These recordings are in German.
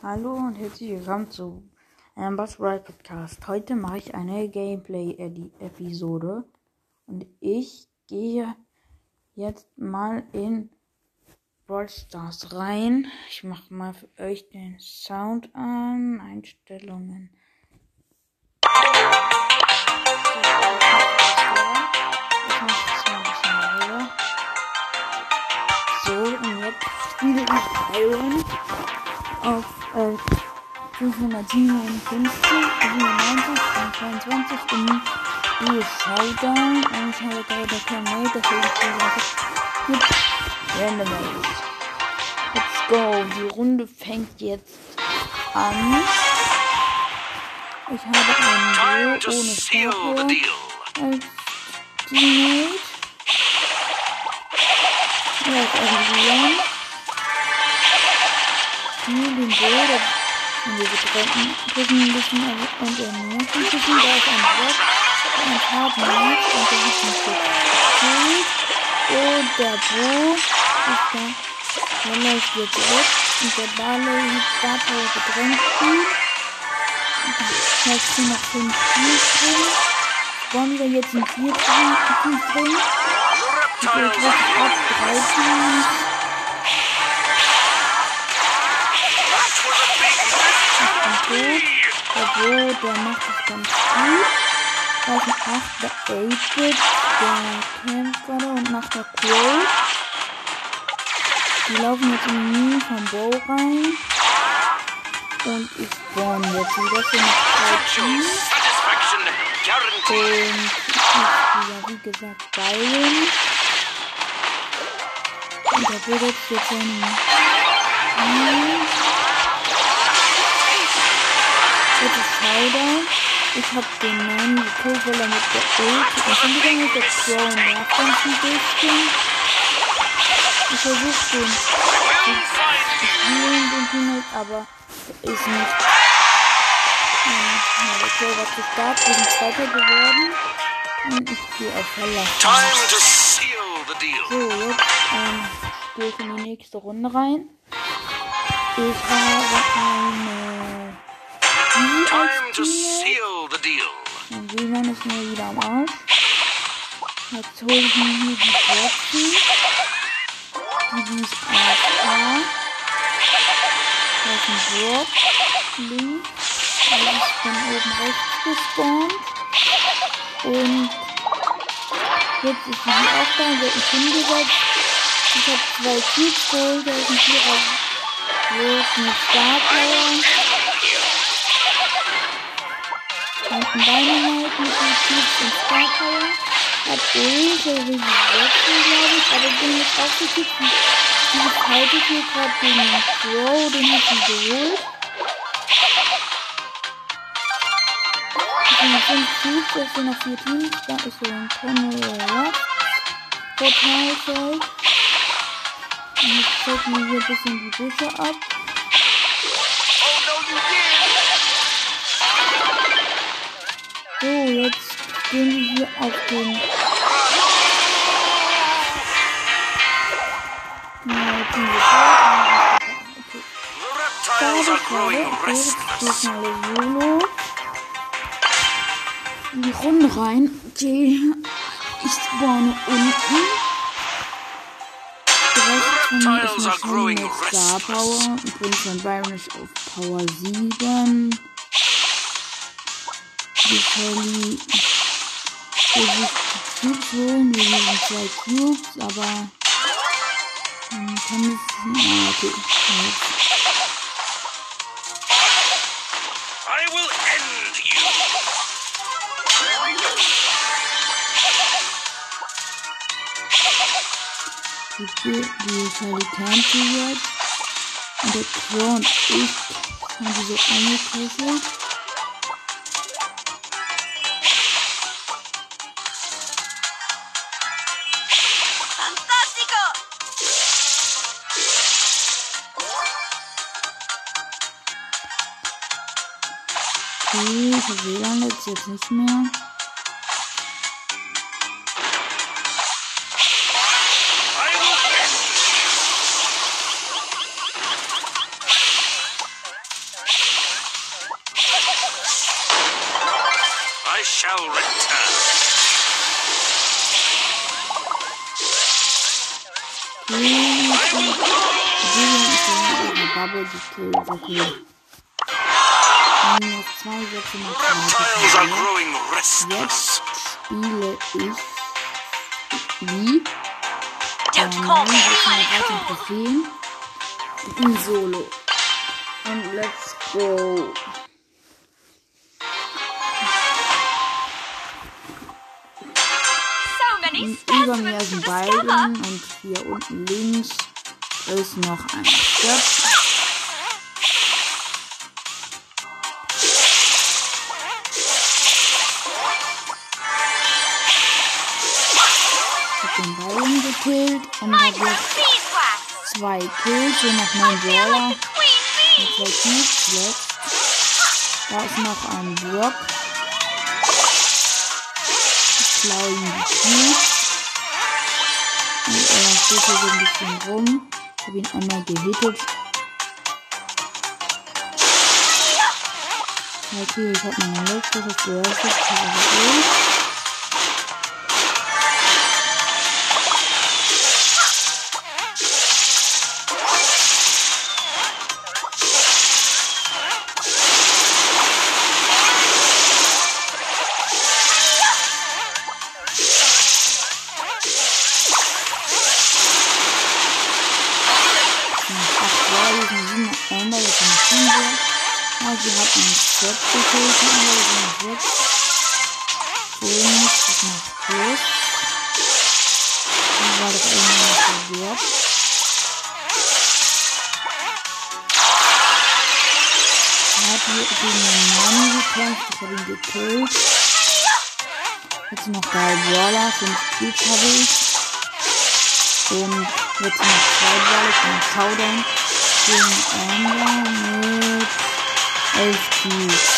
Hallo und herzlich willkommen zu einem Boss Ride Podcast. Heute mache ich eine Gameplay-Episode und ich gehe jetzt mal in Brawl Stars rein. Ich mache mal für euch den Sound an. Einstellungen. So, und jetzt spiele ich Byron auf äh, 557, 97 und 22 im Duo Showdown. Und ich habe gerade der Mate, deswegen gesagt mit Randomize. Let's go. Die Runde fängt jetzt an. Ich habe einen Duo ohne Star als Teammate. Ja, ist ein Leon. Hier den Boden und wir drücken, drücken müssen und er muss müssen. Da ist ein Block, ein Partner und der hat mich jetzt Und der Bo ist da. Der läuft jetzt weg und der Ball liegt da, wo er gedrängt ihn. Jetzt sind noch 5 Spiels drin. Wollen wir jetzt ein 4 drin? Ich will richtig ab gut. Bo, der macht es ganz gut. Da ist ein 8. der 8-Bit, der kämpft gerade und macht der Crow. Die laufen jetzt in Mine vom Bo rein. Und ich spawn jetzt wieder für drei Teams. Und ich ja wie gesagt Byron. Und der will jetzt jetzt Drittes Showdown. Ich hab den neuen gekillt, weil er mit der Ult und wieder mit der Crow nervt uns ein bisschen. Ich versuche den spielen, den Teammate, aber er ist nicht. Ja, der Crow war zu stark, wir sind Zweiter geworden. Und ich gehe auf Verlassen. So, jetzt ähm, gehe ich in die nächste Runde rein. Ich habe eine die als Teammate. Und Wiemann ist mir wieder am Arsch. Jetzt hole ich mir hier die Boxen. Die ist AFK. Da ist ein Brock. Links. Der ist von oben rechts gespawnt. Und jetzt ist die auch da. Der ist hingesetzt. Ich habe zwei Cubes geholt. Da ist ein Vierer. Wo ist ein Star Power? Und ein Dynamite mit dem Cubes und Star Power. Hat die letzten, glaube ich. Aber bin jetzt aufgekickt. Die fightet hier gerade den Crow. Den hat sie geholt. Sind fünf Cubes. Es sind noch vier Teams. Da ist so ein Tunnel. Portalfeld. Und jetzt checken wir hier ein bisschen die Büsche ab. So, jetzt gehen wir hier auf den. Solo. In die Runde rein. Okay. Ich spawne unten. Direkt von mit Star Power. Übrigens, mein Byron ist auf Power 7 die Kelly versucht die Cubes holen. Wir haben zwei Cubes, aber man kann es. Ah, okay. I will end you. Die, die Charlie hier jetzt. Und der und ich haben die so eingekesselt. Okay. Dann noch zwei Sätze noch Reptiles are zwei. growing restless. Spiele ich wie? Ähm, call me 13 Trophäen in Solo. Und let's go. Und über mir sind. Byron und hier unten links ist noch ein Stöpf. Gekillt und hab Minecraft jetzt zwei Kills, hier noch neun Brawler. Und zwei jetzt. Da ist noch ein Block. Ich klaue ihm die Cubes. Und er steht hier so ein bisschen rum. Ich habe ihn einmal gehittet. Okay, ich habe meine letzte Ressource. Parallel. Acht gekillt. Jetzt noch drei Brawler, fünf Cubes habe ich. Und jetzt noch zwei Brawler, ich bin Showdown gegen Amber mit elf Cubes.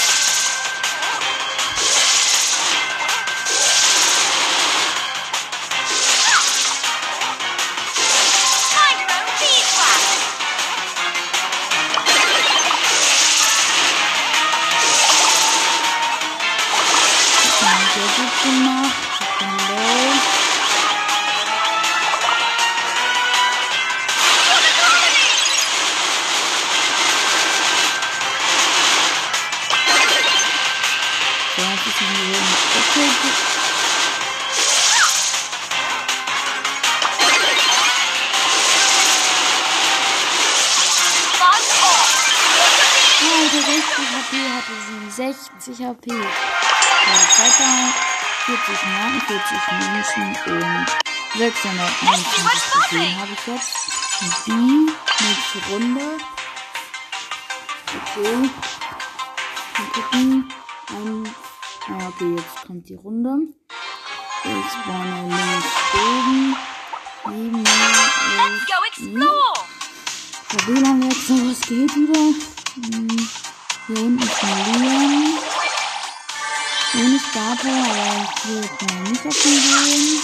Gemacht. Bin low. So, jetzt ist hier in die Ecke ge- Fun off. Alter, 60 HP hatte sie. 60 HP. Münzen und 629 Trophäen habe ich jetzt. Die nächste Runde. Okay. Mal gucken. Ein, ah, okay, jetzt kommt die Runde. Ich spawne links oben. Neben mir Let's ist go explore. der WLAN-Wechsel, was geht wieder? Hm, hier unten ist ein Leon. Ohne Starter, aber ich will jetzt mal nicht auf den gehen.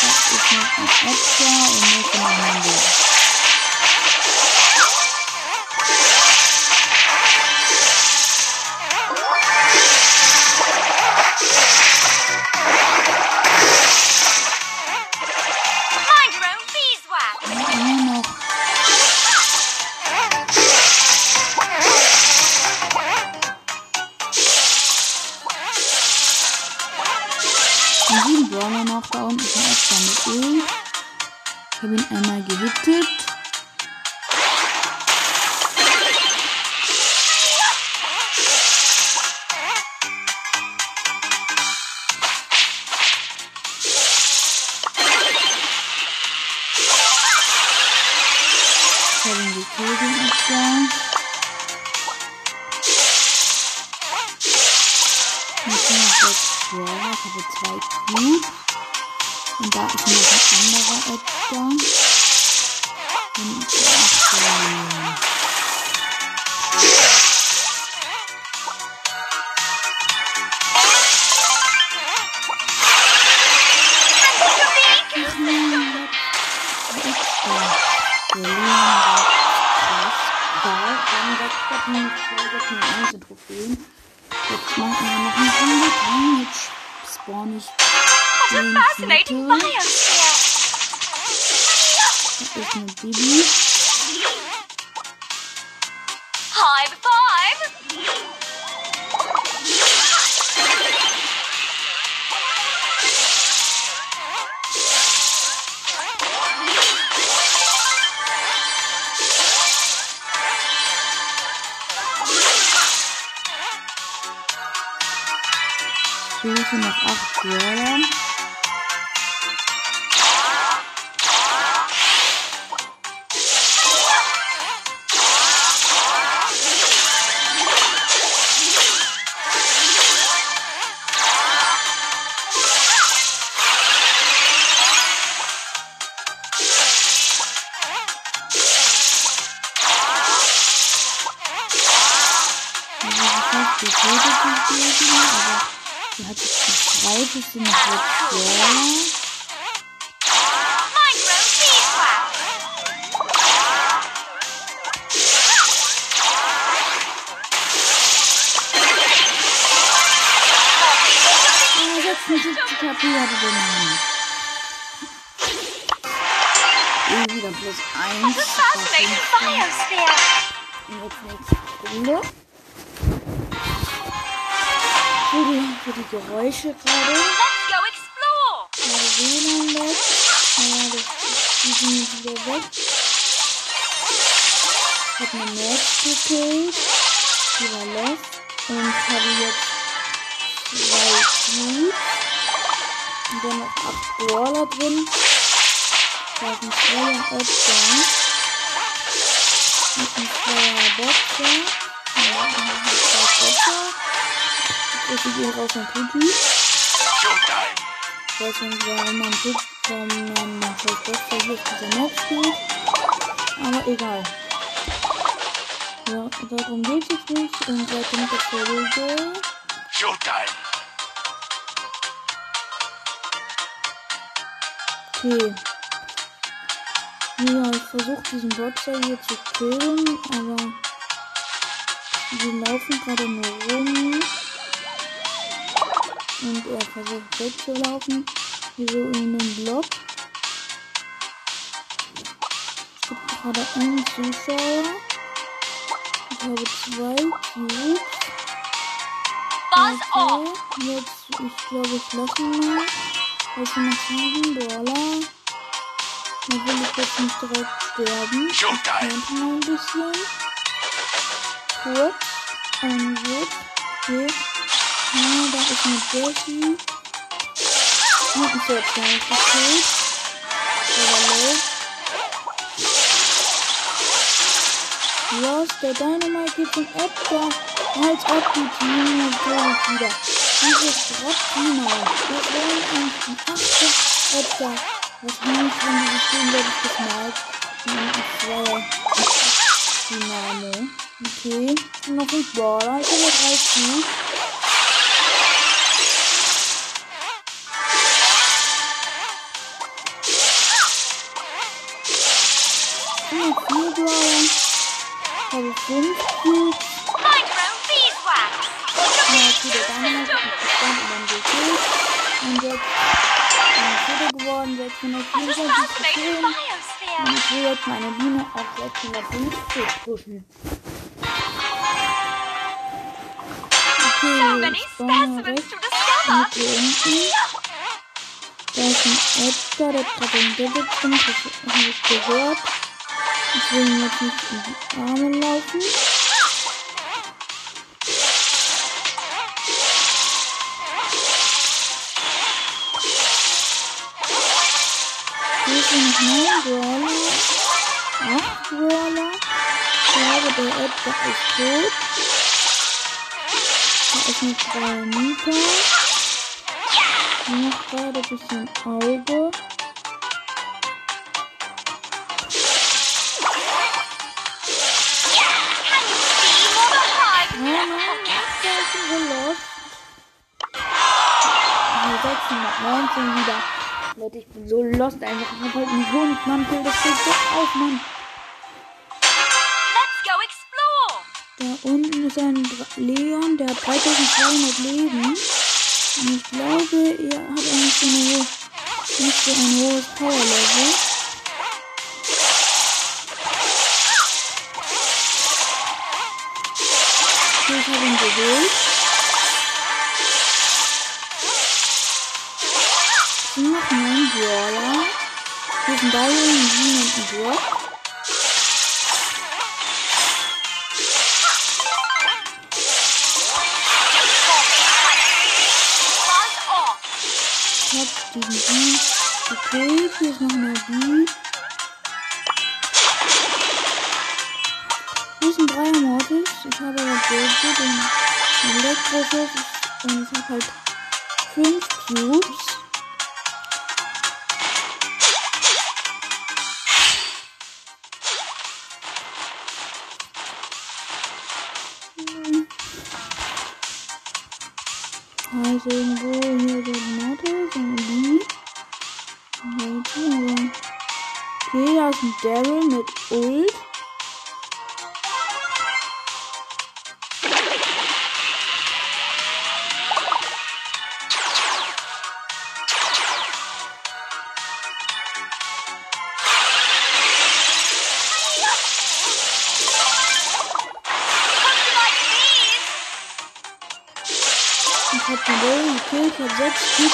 Da ist noch ein Edgar und jetzt noch ein Leon. Sechs Brawler. Ich habe zwei Cubes. Und da ist noch ein anderer Edgar. Und ich egal. Dann Platten, zwei Sachen, eins Trophäen. Jetzt machen wir noch eine Runde. Komm, jetzt spawn ich. Den fascinating Viertel. Das ist eine Bibi. 76 HP hatte der Mann. Eh wieder plus 1. What a fascinating biosphere. Und jetzt nächste Runde. Für die, für die Geräusche gerade. Let's go explore. Gerade WLAN weg. Aber das, die sind wieder weg. Ich hab eine Match gekillt. Die war lost. Und habe jetzt zwei Cubes. Und dann noch 8 Brawler drin. Da ist ein Zweier Edgar. Und ein Zweier Boxer. Ja, ist hier raus Tutu. Showtime. Ich weiß nicht, warum man tut, warum man den scheiß Boxer hier auf dieser Map spielt. Aber egal. Ja, darum geht es nicht. Und da kommt das Folge. Showtime. Okay. Ja, ich versuche diesen Boxer hier zu killen, aber die laufen gerade nur rum. Und er versucht wegzulaufen. Hier so in einem Block. Es gibt gerade einen Zuschauer. Ich habe zwei Cubes. Okay, jetzt, ich glaube, ich lasse ihn mal. Also noch sieben Dollar. Da will ich jetzt nicht direkt sterben. Ich mal ein bisschen. Kurz. Ein Wurf. Okay. Ja, da ist eine Jessie. Und ein Search gekillt. Der war low. Los, der Dynamite geht zum Edgar. Als ob die Team natürlich wieder. Dieses Rottdiener. Das wären eigentlich die achte Edgar. Wahrscheinlich, wenn die bestehen, werde ich mal. Und ein Zweier. Dynamo. Okay. Und noch ein Brawler. Ich habe drei Cubes. Noch vier Brawler. Ich habe fünf Cubes. Own beeswax. Ja, okay, der Dynamite Und jetzt bin ich geworden, What a 624 fascinating Trophäen. Und ich will jetzt meine Biene auf 650 pushen. So Okay, many ich spawne specimens rechts discover. hier unten. Da ist ein Edgar, der hat gerade ein Double Jump, das habe ich gehört. Ich will ihm jetzt nicht in die Arme laufen. Sind neun Brawler. Acht Brawler. Ich glaube, der Edgar ist tot. Da ist freie Mika. Die macht gerade ein bisschen Auge. Verlust. Also 619 wieder. Leute, ich bin so lost einfach. Ich hab halt einen Wundmantel. Das fällt so auf, Mann. Let's go explore. Unten ist ein Leon, der hat 3200 Leben. Und ich glaube, er hat nicht so, eine, hohe- nicht so ein hohes Power-Level. Okay, ich habe ihn gewählt. Ein Jean und ein hab diesen Jean gekillt. Hier ist noch eine B. Hier ist ein Dreier Mortis. Ich habe aber Gadget und Elektroschuss. Und ich habe halt fünf Cubes. Also irgendwo hier so ein Mortis und ein aber. Okay, da ist ein Daryl mit Ult.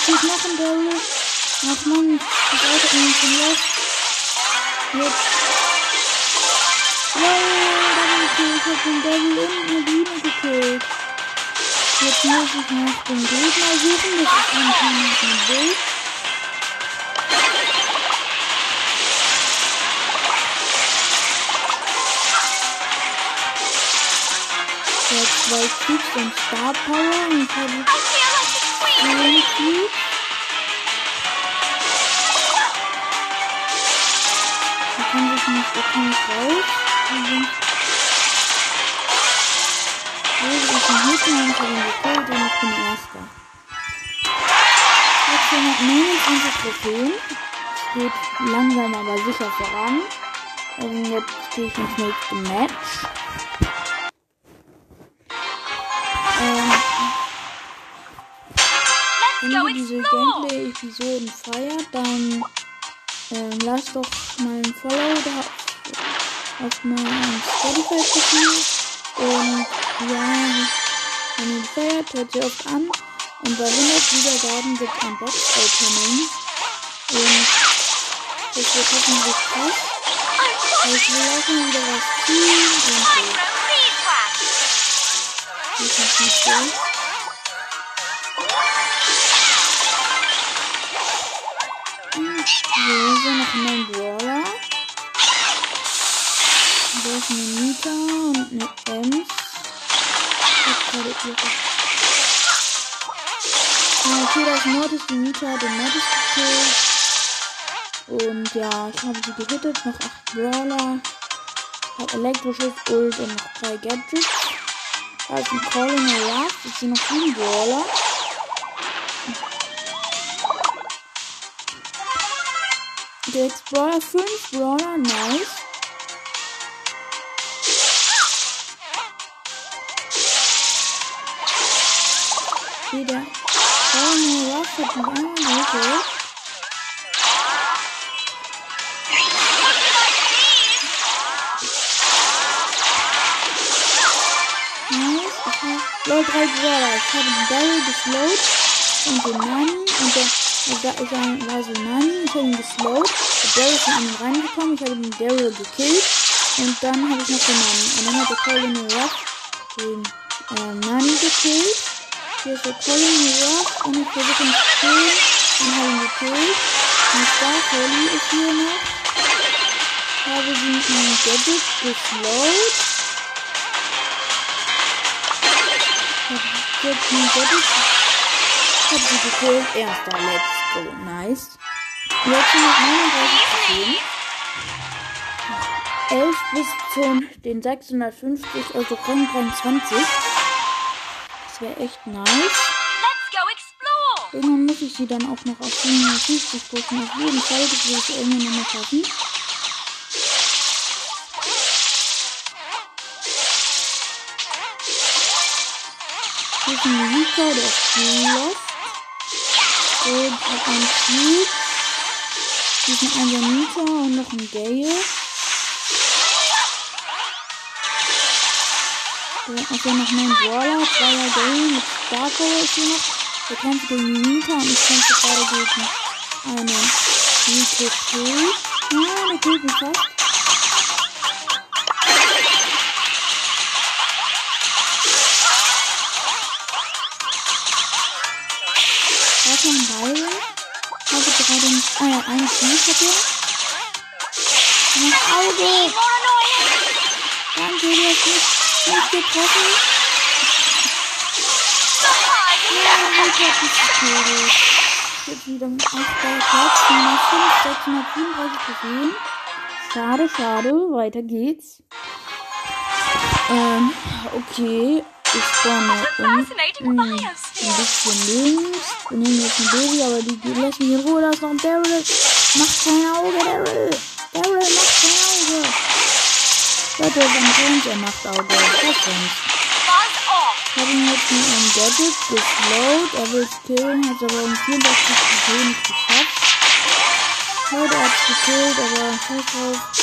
Hier ist noch ein Daryl. Ach man, das Auto irgendwie schon los. Jetzt. Wow, Double Kill. Ich hab den Daryl und eine Biene gekillt. Jetzt muss ich noch den Gegner suchen. Das ist anscheinend ein Bild. Der hat zwei Cubes und Star Power und ich Da kann sich nicht, da kann ich. Also, ich bin hinten und ich habe ihn gekillt und ich bin Erster. Jetzt hier noch 29 Trophäen. Es geht langsam aber sicher voran. Und jetzt gehe ich ins nächste Match. Gameplay-Episoden feiert, dann ähm, lasst doch mal ein Follow da auf meinem Spotify-Profil. Und ja, wenn ihr feiert, hört sie oft an. Und bei 100 Wiedergaben es ein Box-Opening. Und das wird hoffentlich krass. Ich will auch mal wieder was ziehen und so. Das ist nicht so. Sind noch ein Brawler. Da ist eine Nita und eine Ems. Ich hab. Ah, okay, das Mortis, die Nita den Mortis gekillt. Und ja, ich habe sie gehittet. Noch 8 Brawler. Ich habe Elektroschuss, Ult und noch 3 Gadgets. Da ist ein Colin Ruff. Jetzt sind noch 7 Brawler. Der Explorer 5 Brawler, nice. Okay, der Colin Ruff hat mich gekillt. Nice. Hab Lol, drei Brawler. Ich habe den Daryl geslowt und den Nani und der da ist ein, Nani. Ich habe ihn geslowt. Der Daryl ist in ihn reingekommen. Ich habe den Daryl gekillt. Und dann habe ich noch den Nani. Und dann hat der Colin Ruff den äh, Nani gekillt. Hier ist der Colin Ruff und ich versuche ihn zu killen. Und habe ihn gekillt. Und Star Holly ist hier noch. Ich habe sie mit einem Gadget geslowt. Jetzt ein Gadget. Ich habe sie gekillt. Erster, let's go. Nice. Jetzt sind noch 39 Trophäen. 11 bis zu den 650, also Rang 23. Das wäre echt nice. Irgendwann muss ich sie dann auch noch auf 57 pushen. Auf jeden Fall, das will ich irgendwann noch mal schaffen. Hier ist ein Mika, der ist lost. Und hat einen Cube. Hier ist ein Janita und noch ein Gale. Also noch mein Brawler, zweier Gale mit Starco ist hier noch. Der kämpft gegen Janita und ich kämpfe gerade gegen einen Rico P. Ja, der killt mich fast. Noch ein Byron. Habe gerade ein, ah ja, einen Fuß hat er. Und ein Auge. Danke, du hast mich nicht getroffen. Ja, ich hab mich getötet. Jetzt wieder ein Ausbau Platz. Nummer 5, 634 Trophäen. Schade, schade. Weiter geht's. Ähm, okay. Ich spawne Fascinating unten ein bisschen links. Wir nehmen jetzt ein Baby, aber die, die lässt mich in Ruhe. Da ist noch ein Daryl. Mach kein Auge, Daryl. Daryl, mach kein Auge. Leute, dann kommt er macht Auge. Das off. Ich habe ihn jetzt mit einem Gadget geslowt. Er will es killen, hat aber um 64 Trophäen nicht geschafft. Leute, er hat es gekillt, aber scheiß drauf.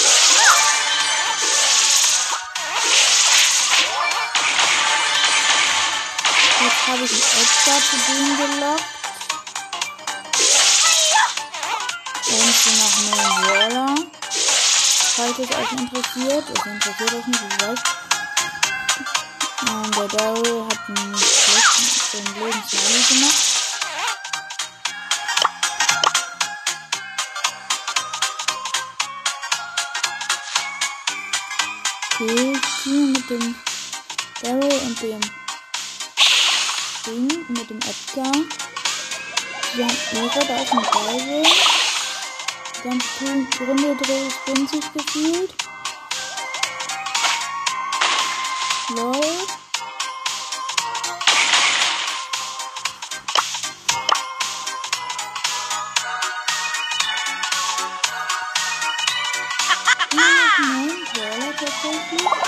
Habe ich Edgar zu dem gelockt. Und so noch einen Waller. Falls es euch interessiert. Es interessiert euch nicht, ich weiß. Und der Daryl hat einen schlechten, Smiley gemacht. Okay, spiele mit dem Daryl und dem Ding, mit dem Edgar. Wir haben Ehre, da ist ein Daryl. Die ganze Runde dreht spinnt sich gefühlt. Lol. Nein, Brawler tatsächlich.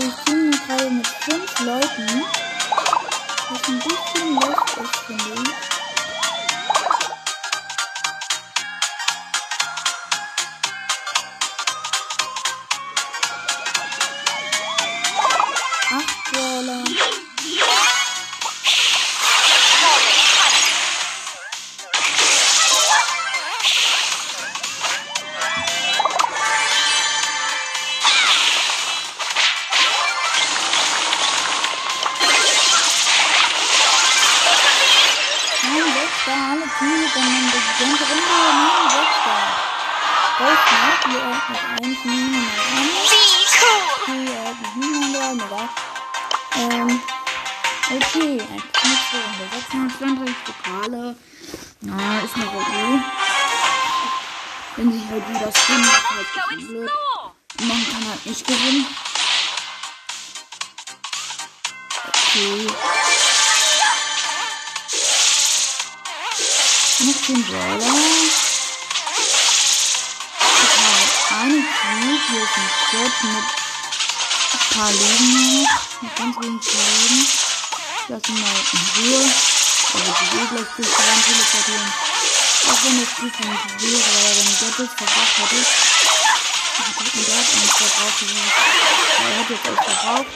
Ich bin gerade mit fünf Leuten. Was ein bisschen lost ist, finde. Runde. 632 Pokale. Na, ist noch okay. Wenn sich halt wieder spinnt, ist halt blöd. Man kann halt nicht gewinnen. Okay. Noch den Brawler. Ich habe eine Cube. Hier ist ein Set mit ein paar Leben. Mit ganz wenig Leben. Ich lasse ihn mal in Ruhe. Also die eh gleich durch die Wand teleportieren. Auch wenn Spiel für mich wäre, weil er den Gadgets verbraucht hätte. Ich hab mir dort eins verbraucht. Er hat jetzt alles verbraucht.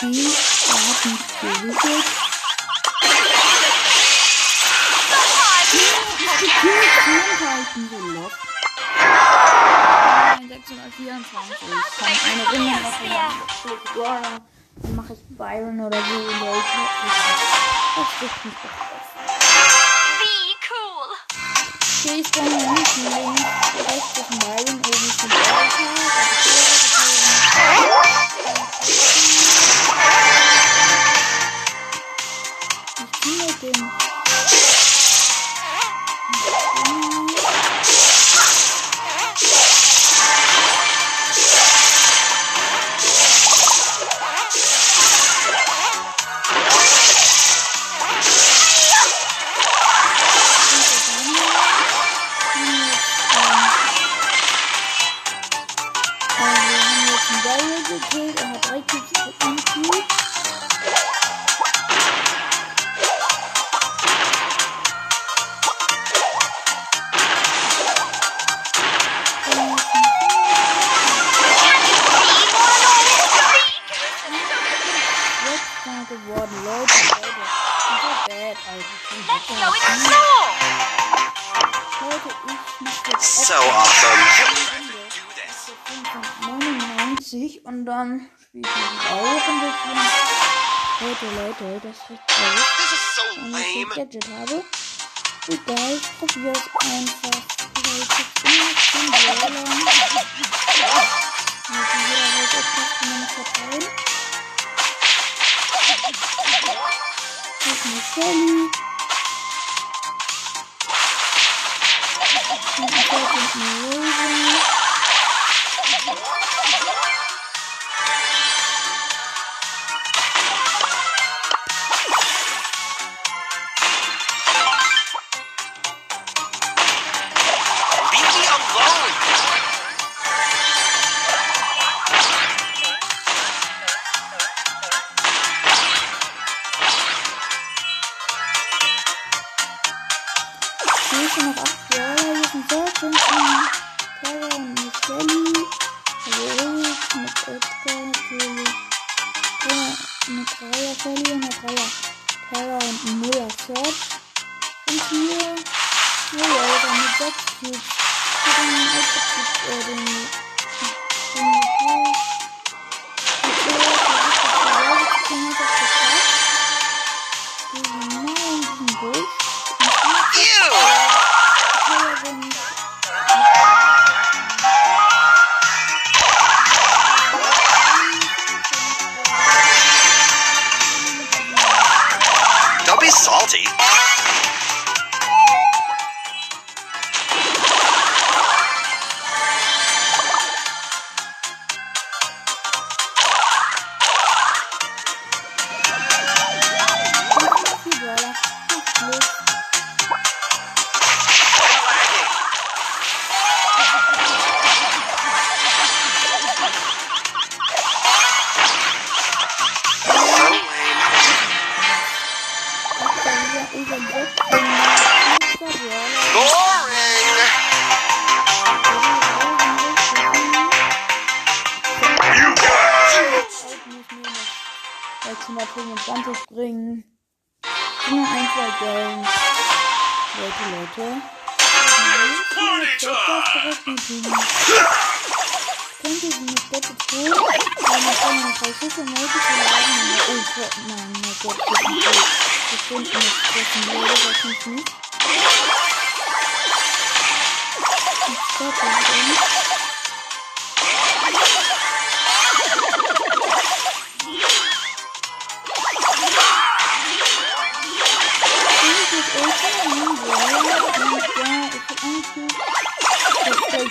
Okay, er hat mich gewickelt. Gekillt, zusammengehalten, so lost. Nein, 624. Komm, eine Runde Brawler. Dann mache ich Byron oder so. Leute. Das riecht mich So awesome. 99 und dann spielt man auch ein bisschen. Leute, Leute, das riecht toll. Wenn ich ein Gadget habe. Egal, ich probiere es einfach. Leute, ich bin jetzt schon sehr lang. Müssen wir halt auch noch verteilen. Das ist eine Shelly. Ich und ein springen und Bande springen. Nur ein, zwei Games. Leute, Leute. Könnt ihr mich Könnte sie mit Doppel 2 eine kleine Versuche nötig verladen? Oh Gott, nein, mein Gott, das ist nicht gefunden. Das treffen würde, das nicht nicht. Ich glaube, das ist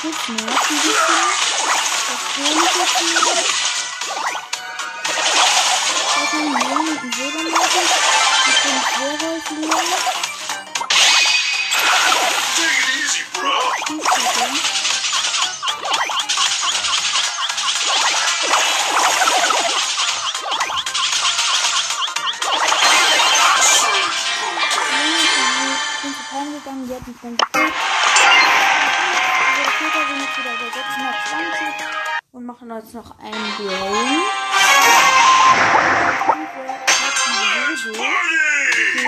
Geschütz nervt ein bisschen. Das König gespielt. Ich hab einen Leon mit einem Silbermarken. Ich bin Werwolf und jetzt noch. Und Video, Party.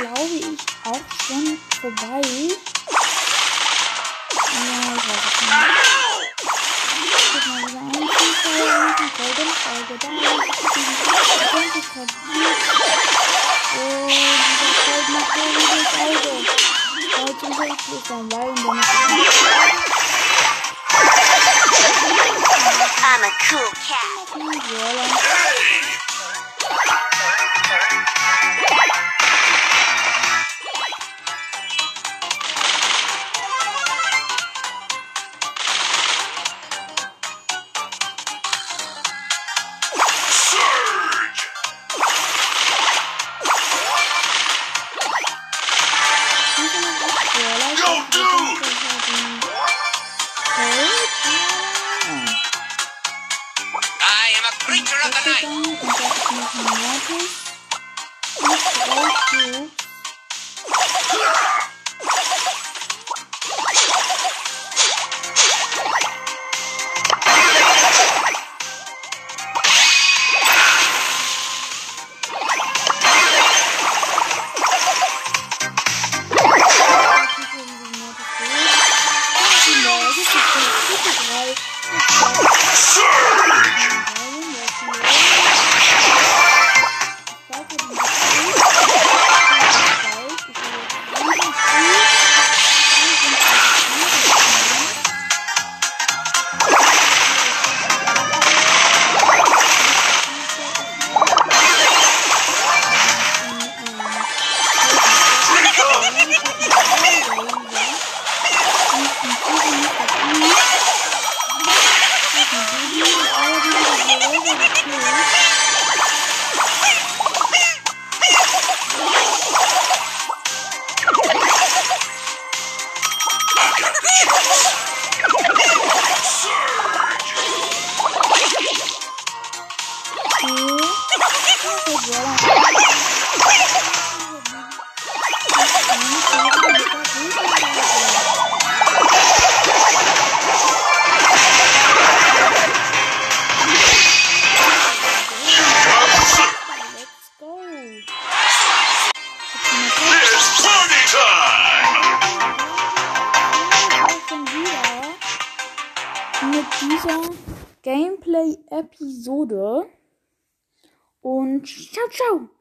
glaube ich, auch schon vorbei. Ja, ich weiß es nicht. Mal, wieder ein und die Folge Folge da. Bin nicht kapiert. Und dieser Code macht so wie das Auge. Heute ist dann weil und dann ist I'm cool cat.